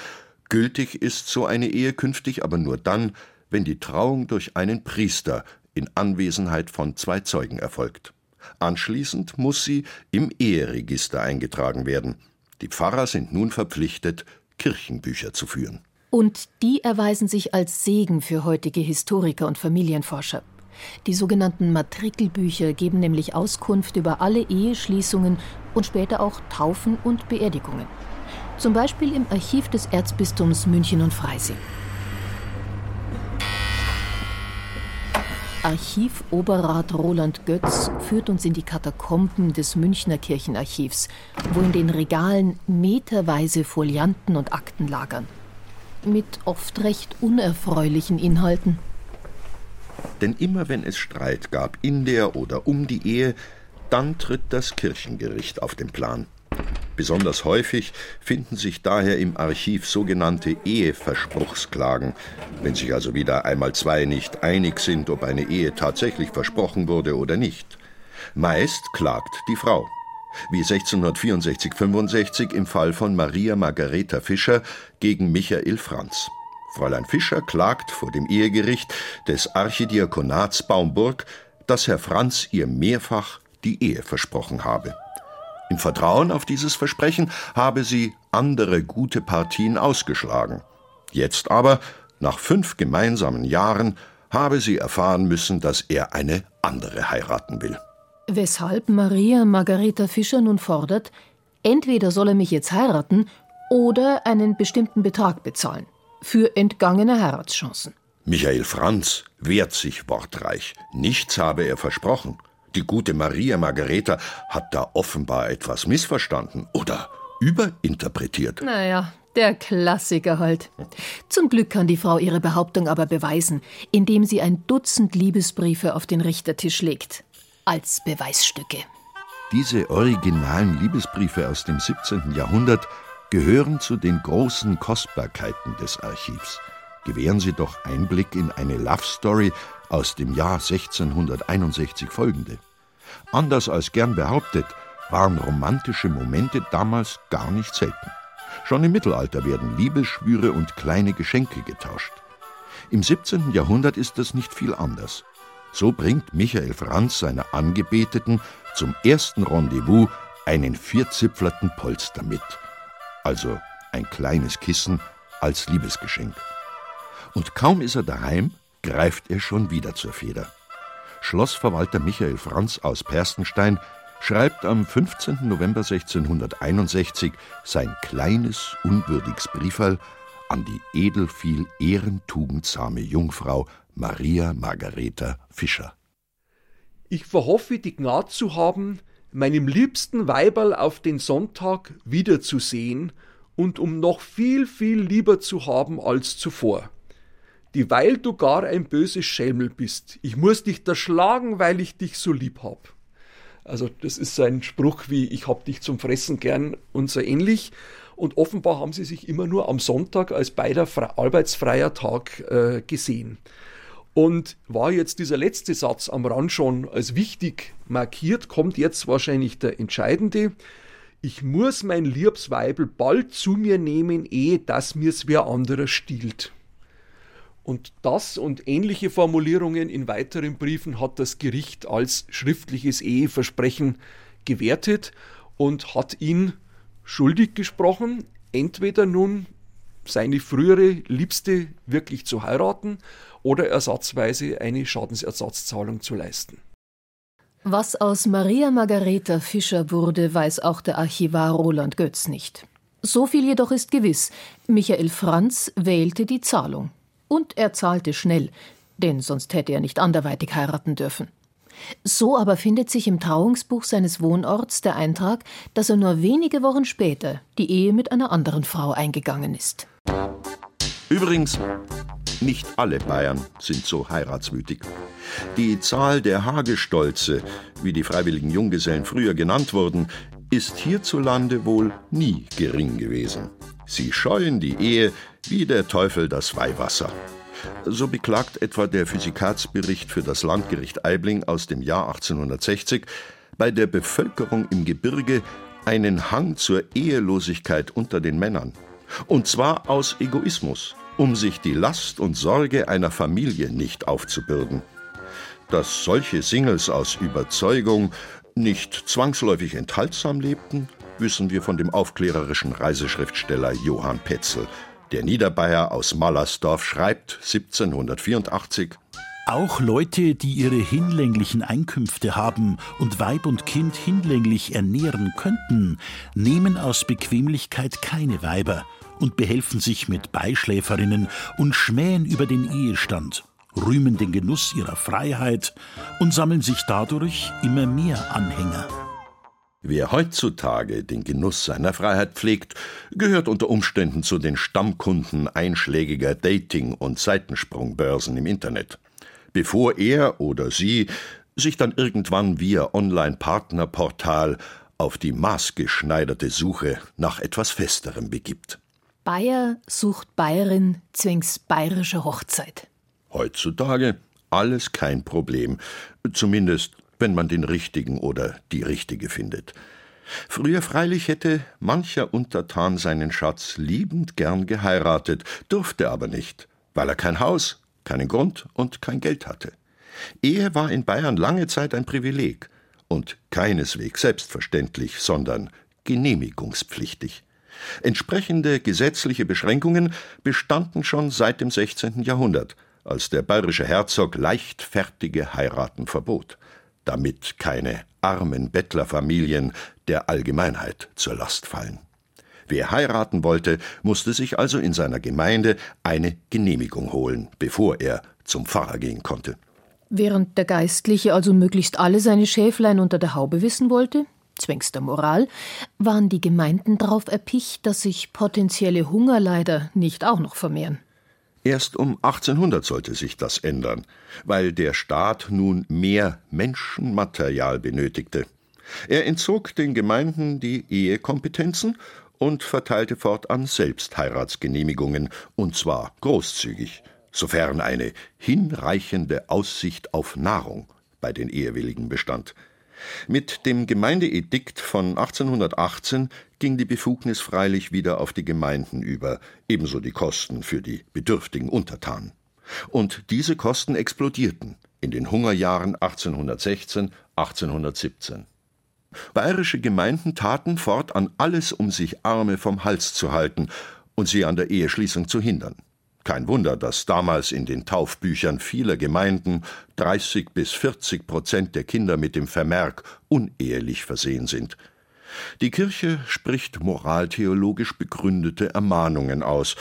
gültig ist so eine Ehe künftig aber nur dann, wenn die Trauung durch einen Priester in Anwesenheit von zwei Zeugen erfolgt. Anschließend muss sie im Eheregister eingetragen werden. Die Pfarrer sind nun verpflichtet, Kirchenbücher zu führen. Und die erweisen sich als Segen für heutige Historiker und Familienforscher. Die sogenannten Matrikelbücher geben nämlich Auskunft über alle Eheschließungen und später auch Taufen und Beerdigungen. Zum Beispiel im Archiv des Erzbistums München und Freising. Archivoberrat Roland Götz führt uns in die Katakomben des Münchner Kirchenarchivs, wo in den Regalen meterweise Folianten und Akten lagern. Mit oft recht unerfreulichen Inhalten. Denn immer wenn es Streit gab in der oder um die Ehe, dann tritt das Kirchengericht auf den Plan. Besonders häufig finden sich daher im Archiv sogenannte Eheverspruchsklagen, wenn sich also wieder einmal zwei nicht einig sind, ob eine Ehe tatsächlich versprochen wurde oder nicht. Meist klagt die Frau, wie 1664-65 im Fall von Maria Margareta Fischer gegen Michael Franz. Fräulein Fischer klagt vor dem Ehegericht des Archidiakonats Baumburg, dass Herr Franz ihr mehrfach die Ehe versprochen habe. Im Vertrauen auf dieses Versprechen habe sie andere gute Partien ausgeschlagen. Jetzt aber, nach fünf gemeinsamen Jahren, habe sie erfahren müssen, dass er eine andere heiraten will. Weshalb Maria Margareta Fischer nun fordert, entweder soll er mich jetzt heiraten oder einen bestimmten Betrag bezahlen. Für entgangene Heiratschancen. Michael Franz wehrt sich wortreich. Nichts habe er versprochen. Die gute Maria Margareta hat da offenbar etwas missverstanden oder überinterpretiert. Naja, der Klassiker halt. Zum Glück kann die Frau ihre Behauptung aber beweisen, indem sie ein Dutzend Liebesbriefe auf den Richtertisch legt. Als Beweisstücke. Diese originalen Liebesbriefe aus dem 17. Jahrhundert gehören zu den großen Kostbarkeiten des Archivs. Gewähren Sie doch Einblick in eine Love Story aus dem Jahr 1661 folgende. Anders als gern behauptet, waren romantische Momente damals gar nicht selten. Schon im Mittelalter werden Liebesschwüre und kleine Geschenke getauscht. Im 17. Jahrhundert ist das nicht viel anders. So bringt Michael Franz seiner Angebeteten zum ersten Rendezvous einen vierzipfelten Polster mit. Also ein kleines Kissen als Liebesgeschenk. Und kaum ist er daheim, greift er schon wieder zur Feder. Schlossverwalter Michael Franz aus Perstenstein schreibt am 15. November 1661 sein kleines, unwürdiges Brieferl an die edelviel ehrentugendsame Jungfrau Maria Margareta Fischer. Ich verhoffe, die Gnade zu haben, meinem liebsten Weiberl auf den Sonntag wiederzusehen und um noch viel, viel lieber zu haben als zuvor dieweil du gar ein böses Schelmel bist. Ich muss dich da schlagen, weil ich dich so lieb hab. Also das ist so ein Spruch wie ich hab dich zum Fressen gern und so ähnlich. Und offenbar haben sie sich immer nur am Sonntag als beider arbeitsfreier Tag äh, gesehen. Und war jetzt dieser letzte Satz am Rand schon als wichtig markiert, kommt jetzt wahrscheinlich der entscheidende. Ich muss mein Liebsweibel bald zu mir nehmen, ehe das mir's wer anderer stiehlt. Und das und ähnliche Formulierungen in weiteren Briefen hat das Gericht als schriftliches Eheversprechen gewertet und hat ihn schuldig gesprochen, entweder nun seine frühere Liebste wirklich zu heiraten oder ersatzweise eine Schadensersatzzahlung zu leisten. Was aus Maria Margareta Fischer wurde, weiß auch der Archivar Roland Götz nicht. So viel jedoch ist gewiss: Michael Franz wählte die Zahlung. Und er zahlte schnell, denn sonst hätte er nicht anderweitig heiraten dürfen. So aber findet sich im Trauungsbuch seines Wohnorts der Eintrag, dass er nur wenige Wochen später die Ehe mit einer anderen Frau eingegangen ist. Übrigens, nicht alle Bayern sind so heiratswütig. Die Zahl der Hagestolze, wie die freiwilligen Junggesellen früher genannt wurden, ist hierzulande wohl nie gering gewesen. Sie scheuen die Ehe wie der Teufel das Weihwasser. So beklagt etwa der Physikatsbericht für das Landgericht Aibling aus dem Jahr 1860 bei der Bevölkerung im Gebirge einen Hang zur Ehelosigkeit unter den Männern. Und zwar aus Egoismus, um sich die Last und Sorge einer Familie nicht aufzubürden. Dass solche Singles aus Überzeugung nicht zwangsläufig enthaltsam lebten, wissen wir von dem aufklärerischen Reiseschriftsteller Johann Petzel. Der Niederbayer aus Mallersdorf schreibt 1784 auch Leute, die ihre hinlänglichen Einkünfte haben und Weib und Kind hinlänglich ernähren könnten, nehmen aus Bequemlichkeit keine Weiber und behelfen sich mit Beischläferinnen und schmähen über den Ehestand rühmen den Genuss ihrer Freiheit und sammeln sich dadurch immer mehr Anhänger. Wer heutzutage den Genuss seiner Freiheit pflegt, gehört unter Umständen zu den Stammkunden einschlägiger Dating- und Seitensprungbörsen im Internet. Bevor er oder sie sich dann irgendwann via Online-Partnerportal auf die maßgeschneiderte Suche nach etwas Festerem begibt. Bayer sucht Bayerin zwings bayerischer Hochzeit. Heutzutage alles kein Problem, zumindest wenn man den richtigen oder die richtige findet. Früher freilich hätte mancher Untertan seinen Schatz liebend gern geheiratet, durfte aber nicht, weil er kein Haus, keinen Grund und kein Geld hatte. Ehe war in Bayern lange Zeit ein Privileg und keineswegs selbstverständlich, sondern genehmigungspflichtig. Entsprechende gesetzliche Beschränkungen bestanden schon seit dem 16. Jahrhundert, als der bayerische Herzog leichtfertige Heiraten verbot damit keine armen Bettlerfamilien der Allgemeinheit zur Last fallen. Wer heiraten wollte, musste sich also in seiner Gemeinde eine Genehmigung holen, bevor er zum Pfarrer gehen konnte. Während der Geistliche also möglichst alle seine Schäflein unter der Haube wissen wollte, zwängs der Moral, waren die Gemeinden darauf erpicht, dass sich potenzielle Hungerleider nicht auch noch vermehren. Erst um 1800 sollte sich das ändern, weil der Staat nun mehr Menschenmaterial benötigte. Er entzog den Gemeinden die Ehekompetenzen und verteilte fortan selbst Heiratsgenehmigungen, und zwar großzügig, sofern eine hinreichende Aussicht auf Nahrung bei den Ehewilligen bestand. Mit dem Gemeindeedikt von 1818 ging die Befugnis freilich wieder auf die Gemeinden über, ebenso die Kosten für die bedürftigen Untertanen. Und diese Kosten explodierten in den Hungerjahren 1816, 1817. Bayerische Gemeinden taten fortan alles, um sich Arme vom Hals zu halten und sie an der Eheschließung zu hindern. Kein Wunder, dass damals in den Taufbüchern vieler Gemeinden 30 bis 40 Prozent der Kinder mit dem Vermerk unehelich versehen sind. Die Kirche spricht moraltheologisch begründete Ermahnungen aus.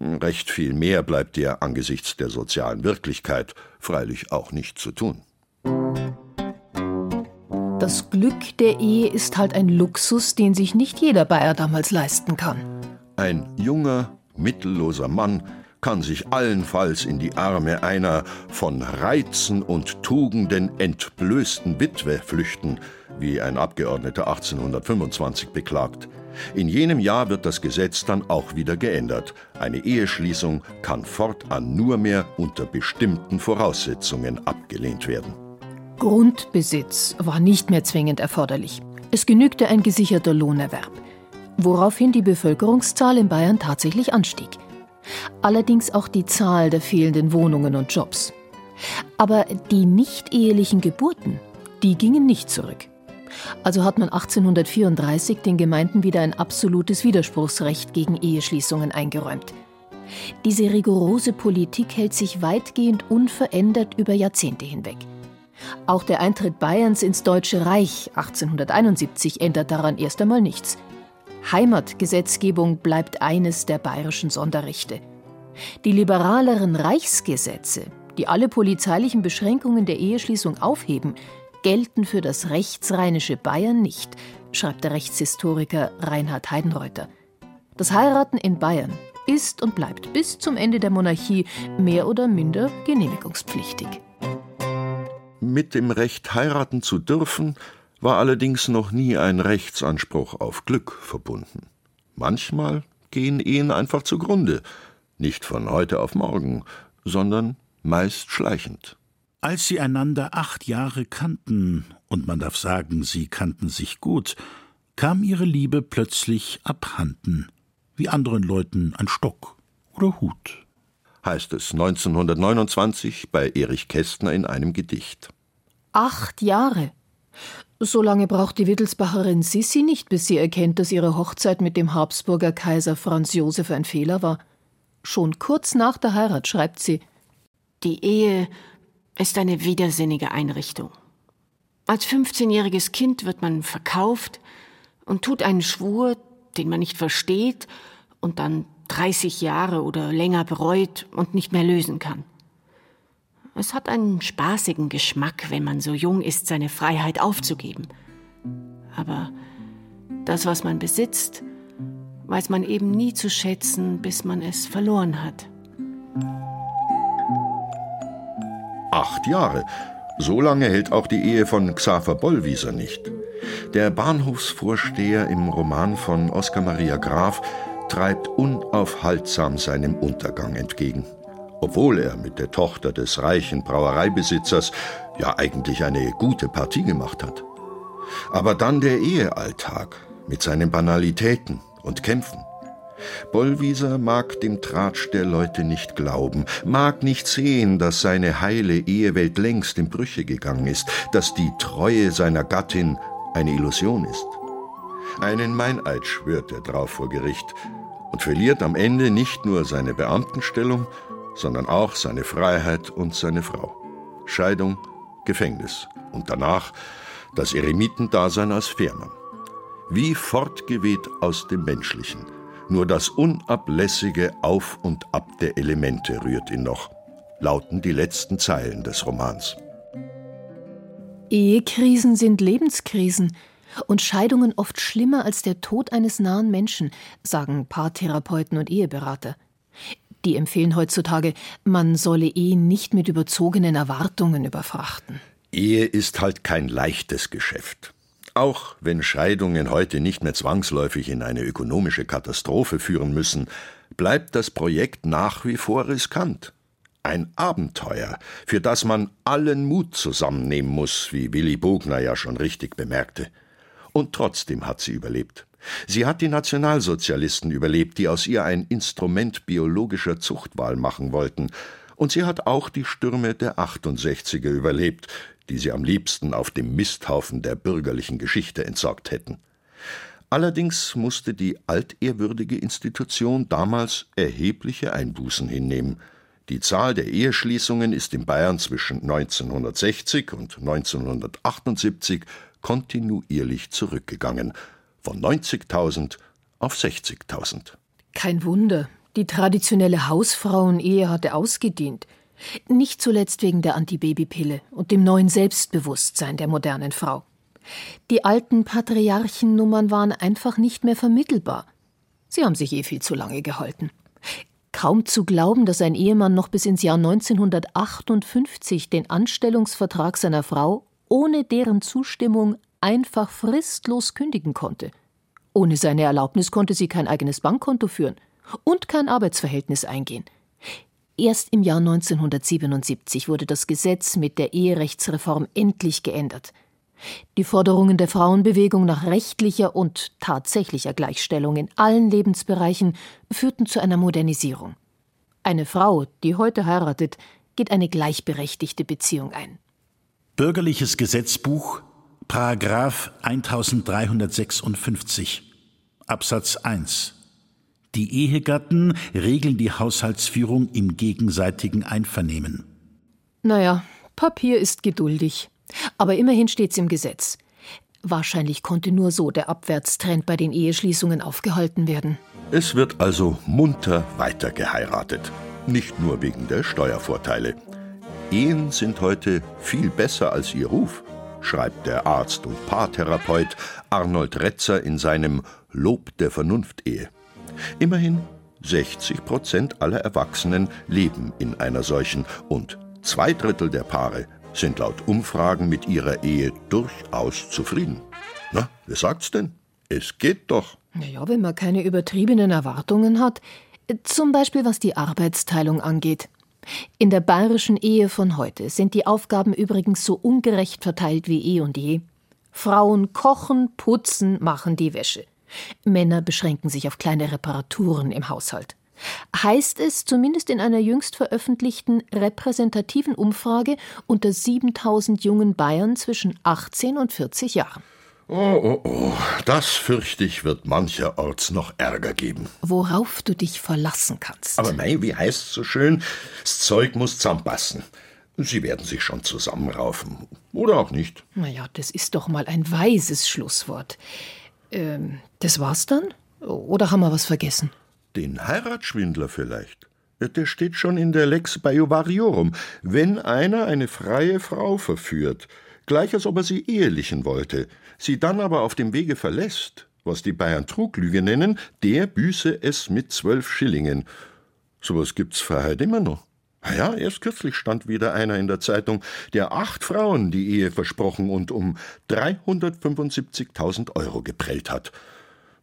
Recht viel mehr bleibt ihr angesichts der sozialen Wirklichkeit freilich auch nicht zu tun. Das Glück der Ehe ist halt ein Luxus, den sich nicht jeder Bayer damals leisten kann. Ein junger, mittelloser Mann kann sich allenfalls in die Arme einer von Reizen und Tugenden entblößten Witwe flüchten, wie ein Abgeordneter 1825 beklagt. In jenem Jahr wird das Gesetz dann auch wieder geändert. Eine Eheschließung kann fortan nur mehr unter bestimmten Voraussetzungen abgelehnt werden. Grundbesitz war nicht mehr zwingend erforderlich. Es genügte ein gesicherter Lohnerwerb, woraufhin die Bevölkerungszahl in Bayern tatsächlich anstieg allerdings auch die Zahl der fehlenden Wohnungen und Jobs. Aber die nicht-ehelichen Geburten, die gingen nicht zurück. Also hat man 1834 den Gemeinden wieder ein absolutes Widerspruchsrecht gegen Eheschließungen eingeräumt. Diese rigorose Politik hält sich weitgehend unverändert über Jahrzehnte hinweg. Auch der Eintritt Bayerns ins Deutsche Reich 1871 ändert daran erst einmal nichts. Heimatgesetzgebung bleibt eines der bayerischen Sonderrechte. Die liberaleren Reichsgesetze, die alle polizeilichen Beschränkungen der Eheschließung aufheben, gelten für das rechtsrheinische Bayern nicht, schreibt der Rechtshistoriker Reinhard Heidenreuther. Das Heiraten in Bayern ist und bleibt bis zum Ende der Monarchie mehr oder minder genehmigungspflichtig. Mit dem Recht heiraten zu dürfen war allerdings noch nie ein Rechtsanspruch auf Glück verbunden. Manchmal gehen Ehen einfach zugrunde, nicht von heute auf morgen, sondern meist schleichend. Als sie einander acht Jahre kannten, und man darf sagen, sie kannten sich gut, kam ihre Liebe plötzlich abhanden, wie anderen Leuten ein Stock oder Hut. Heißt es 1929 bei Erich Kästner in einem Gedicht. Acht Jahre. So lange braucht die Wittelsbacherin Sissi nicht, bis sie erkennt, dass ihre Hochzeit mit dem Habsburger Kaiser Franz Josef ein Fehler war. Schon kurz nach der Heirat schreibt sie: Die Ehe ist eine widersinnige Einrichtung. Als 15-jähriges Kind wird man verkauft und tut einen Schwur, den man nicht versteht und dann 30 Jahre oder länger bereut und nicht mehr lösen kann. Es hat einen spaßigen Geschmack, wenn man so jung ist, seine Freiheit aufzugeben. Aber das, was man besitzt, weiß man eben nie zu schätzen, bis man es verloren hat. Acht Jahre. So lange hält auch die Ehe von Xaver Bollwieser nicht. Der Bahnhofsvorsteher im Roman von Oskar Maria Graf treibt unaufhaltsam seinem Untergang entgegen. Obwohl er mit der Tochter des reichen Brauereibesitzers ja eigentlich eine gute Partie gemacht hat. Aber dann der Ehealltag mit seinen Banalitäten und Kämpfen. Bollwieser mag dem Tratsch der Leute nicht glauben, mag nicht sehen, dass seine heile Ehewelt längst in Brüche gegangen ist, dass die Treue seiner Gattin eine Illusion ist. Einen Meineid schwört er drauf vor Gericht und verliert am Ende nicht nur seine Beamtenstellung, sondern auch seine Freiheit und seine Frau. Scheidung, Gefängnis und danach das Eremitendasein als Fährmann. Wie fortgeweht aus dem Menschlichen. Nur das unablässige Auf und Ab der Elemente rührt ihn noch, lauten die letzten Zeilen des Romans. Ehekrisen sind Lebenskrisen und Scheidungen oft schlimmer als der Tod eines nahen Menschen, sagen Paartherapeuten und Eheberater. Die empfehlen heutzutage, man solle Ehen nicht mit überzogenen Erwartungen überfrachten. Ehe ist halt kein leichtes Geschäft. Auch wenn Scheidungen heute nicht mehr zwangsläufig in eine ökonomische Katastrophe führen müssen, bleibt das Projekt nach wie vor riskant. Ein Abenteuer, für das man allen Mut zusammennehmen muss, wie Willy Bogner ja schon richtig bemerkte. Und trotzdem hat sie überlebt. Sie hat die Nationalsozialisten überlebt, die aus ihr ein Instrument biologischer Zuchtwahl machen wollten. Und sie hat auch die Stürme der 68er überlebt, die sie am liebsten auf dem Misthaufen der bürgerlichen Geschichte entsorgt hätten. Allerdings musste die altehrwürdige Institution damals erhebliche Einbußen hinnehmen. Die Zahl der Eheschließungen ist in Bayern zwischen 1960 und 1978 kontinuierlich zurückgegangen, von 90.000 auf 60.000. Kein Wunder, die traditionelle Hausfrauenehe hatte ausgedient. Nicht zuletzt wegen der Antibabypille und dem neuen Selbstbewusstsein der modernen Frau. Die alten Patriarchennummern waren einfach nicht mehr vermittelbar. Sie haben sich eh viel zu lange gehalten. Kaum zu glauben, dass ein Ehemann noch bis ins Jahr 1958 den Anstellungsvertrag seiner Frau ohne deren Zustimmung einfach fristlos kündigen konnte. Ohne seine Erlaubnis konnte sie kein eigenes Bankkonto führen und kein Arbeitsverhältnis eingehen. Erst im Jahr 1977 wurde das Gesetz mit der Eherechtsreform endlich geändert. Die Forderungen der Frauenbewegung nach rechtlicher und tatsächlicher Gleichstellung in allen Lebensbereichen führten zu einer Modernisierung. Eine Frau, die heute heiratet, geht eine gleichberechtigte Beziehung ein. Bürgerliches Gesetzbuch, Paragraph 1356, Absatz 1. Die Ehegatten regeln die Haushaltsführung im gegenseitigen Einvernehmen. Naja, Papier ist geduldig. Aber immerhin steht's im Gesetz. Wahrscheinlich konnte nur so der Abwärtstrend bei den Eheschließungen aufgehalten werden. Es wird also munter weiter geheiratet. Nicht nur wegen der Steuervorteile. Ehen sind heute viel besser als ihr Ruf, schreibt der Arzt und Paartherapeut Arnold Retzer in seinem Lob der Vernunft-Ehe. Immerhin 60 Prozent aller Erwachsenen leben in einer solchen und zwei Drittel der Paare sind laut Umfragen mit ihrer Ehe durchaus zufrieden. Na, wer sagt's denn? Es geht doch. Naja, wenn man keine übertriebenen Erwartungen hat, zum Beispiel was die Arbeitsteilung angeht. In der bayerischen Ehe von heute sind die Aufgaben übrigens so ungerecht verteilt wie eh und je. Frauen kochen, putzen, machen die Wäsche. Männer beschränken sich auf kleine Reparaturen im Haushalt. Heißt es zumindest in einer jüngst veröffentlichten repräsentativen Umfrage unter 7000 jungen Bayern zwischen 18 und 40 Jahren. Oh, oh, oh, das fürchte ich, wird mancherorts noch Ärger geben. Worauf du dich verlassen kannst. Aber mei, wie heißt's so schön? Das Zeug muss zusammenpassen. Sie werden sich schon zusammenraufen. Oder auch nicht. Naja, das ist doch mal ein weises Schlusswort. Ähm, das war's dann? Oder haben wir was vergessen? Den Heiratsschwindler vielleicht. Der steht schon in der Lex Bajuvariorum. Wenn einer eine freie Frau verführt, gleich als ob er sie ehelichen wollte, sie dann aber auf dem Wege verlässt, was die Bayern Truglüge nennen, der büße es mit zwölf Schillingen. Sowas gibt's Freiheit immer noch. Na ja, erst kürzlich stand wieder einer in der Zeitung, der acht Frauen die Ehe versprochen und um 375.000 Euro geprellt hat.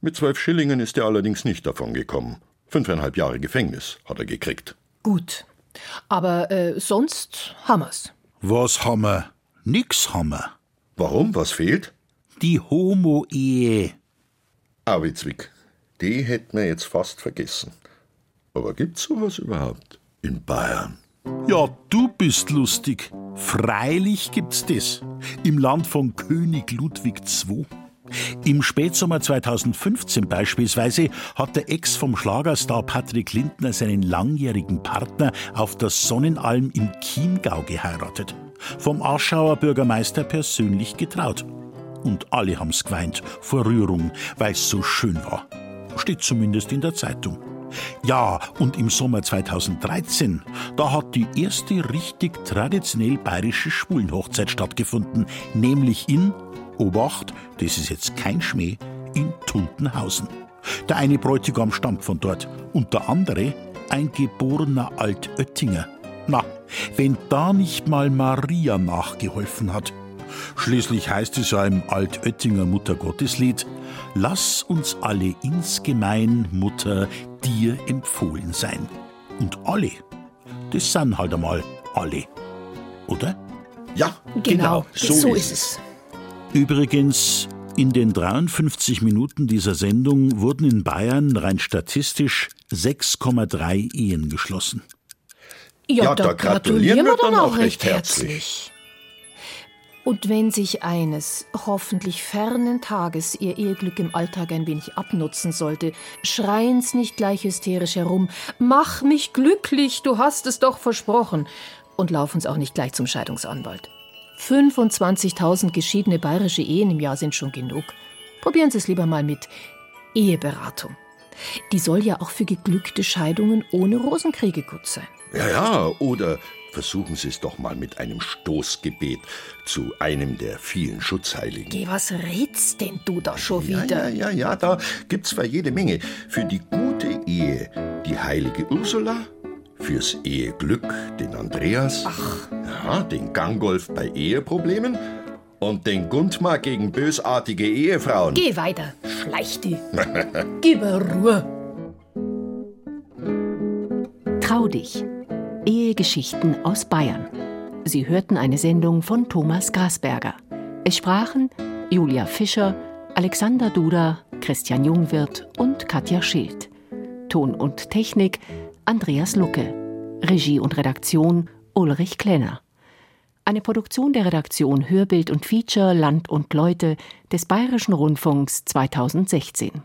Mit zwölf Schillingen ist er allerdings nicht davon gekommen. Fünfeinhalb Jahre Gefängnis hat er gekriegt. Gut. Aber äh, sonst wir's. Was wir? Nix haben wir. Warum? Was fehlt? Die Homo-Ehe. Awitzwick, die hätten wir jetzt fast vergessen. Aber gibt's sowas überhaupt in Bayern? Ja, du bist lustig. Freilich gibt's das. Im Land von König Ludwig II. Im Spätsommer 2015 beispielsweise hat der Ex vom Schlagerstar Patrick Lindner seinen langjährigen Partner auf der Sonnenalm im Chiemgau geheiratet. Vom Aschauer Bürgermeister persönlich getraut. Und alle haben's geweint vor Rührung, weil's so schön war. Steht zumindest in der Zeitung. Ja, und im Sommer 2013, da hat die erste richtig traditionell bayerische Schwulenhochzeit stattgefunden, nämlich in, Obacht, das ist jetzt kein Schmäh, in Tuntenhausen. Der eine Bräutigam stammt von dort und der andere ein geborener Altöttinger. Na, wenn da nicht mal Maria nachgeholfen hat. Schließlich heißt es ja im Altöttinger Muttergotteslied, Lass uns alle insgemein, Mutter, dir empfohlen sein. Und alle, das sind halt einmal alle. Oder? Ja, Genau, so, so ist ist es. Übrigens, in den 53 Minuten dieser Sendung wurden in Bayern rein statistisch 6,3 Ehen geschlossen. Ja, Ja, da, gratulieren wir dann auch recht herzlich. herzlich. Und wenn sich eines hoffentlich fernen Tages ihr Eheglück im Alltag ein wenig abnutzen sollte, schreien's nicht gleich hysterisch herum. Mach mich glücklich, du hast es doch versprochen. Und laufen's auch nicht gleich zum Scheidungsanwalt. 25.000 geschiedene bayerische Ehen im Jahr sind schon genug. Probieren Sie es lieber mal mit Eheberatung. Die soll ja auch für geglückte Scheidungen ohne Rosenkriege gut sein. Ja, ja, oder versuchen Sie es doch mal mit einem Stoßgebet zu einem der vielen Schutzheiligen. Geh, was redst denn du da schon Ja, wieder? ja, ja, ja, da gibt's zwar jede Menge. Für die gute Ehe die heilige Ursula, fürs Eheglück den Andreas, Ach. Ja, den Gangolf bei Eheproblemen und den Gundmar gegen bösartige Ehefrauen. Geh weiter, schleich die. Gib mir Ruhe. Trau dich. Ehegeschichten aus Bayern. Sie hörten eine Sendung von Thomas Grasberger. Es sprachen Julia Fischer, Alexander Duda, Christian Jungwirth und Katja Schild. Ton und Technik Andreas Lucke. Regie und Redaktion Ulrich Klenner. Eine Produktion der Redaktion Hörbild und Feature Land und Leute des Bayerischen Rundfunks 2016.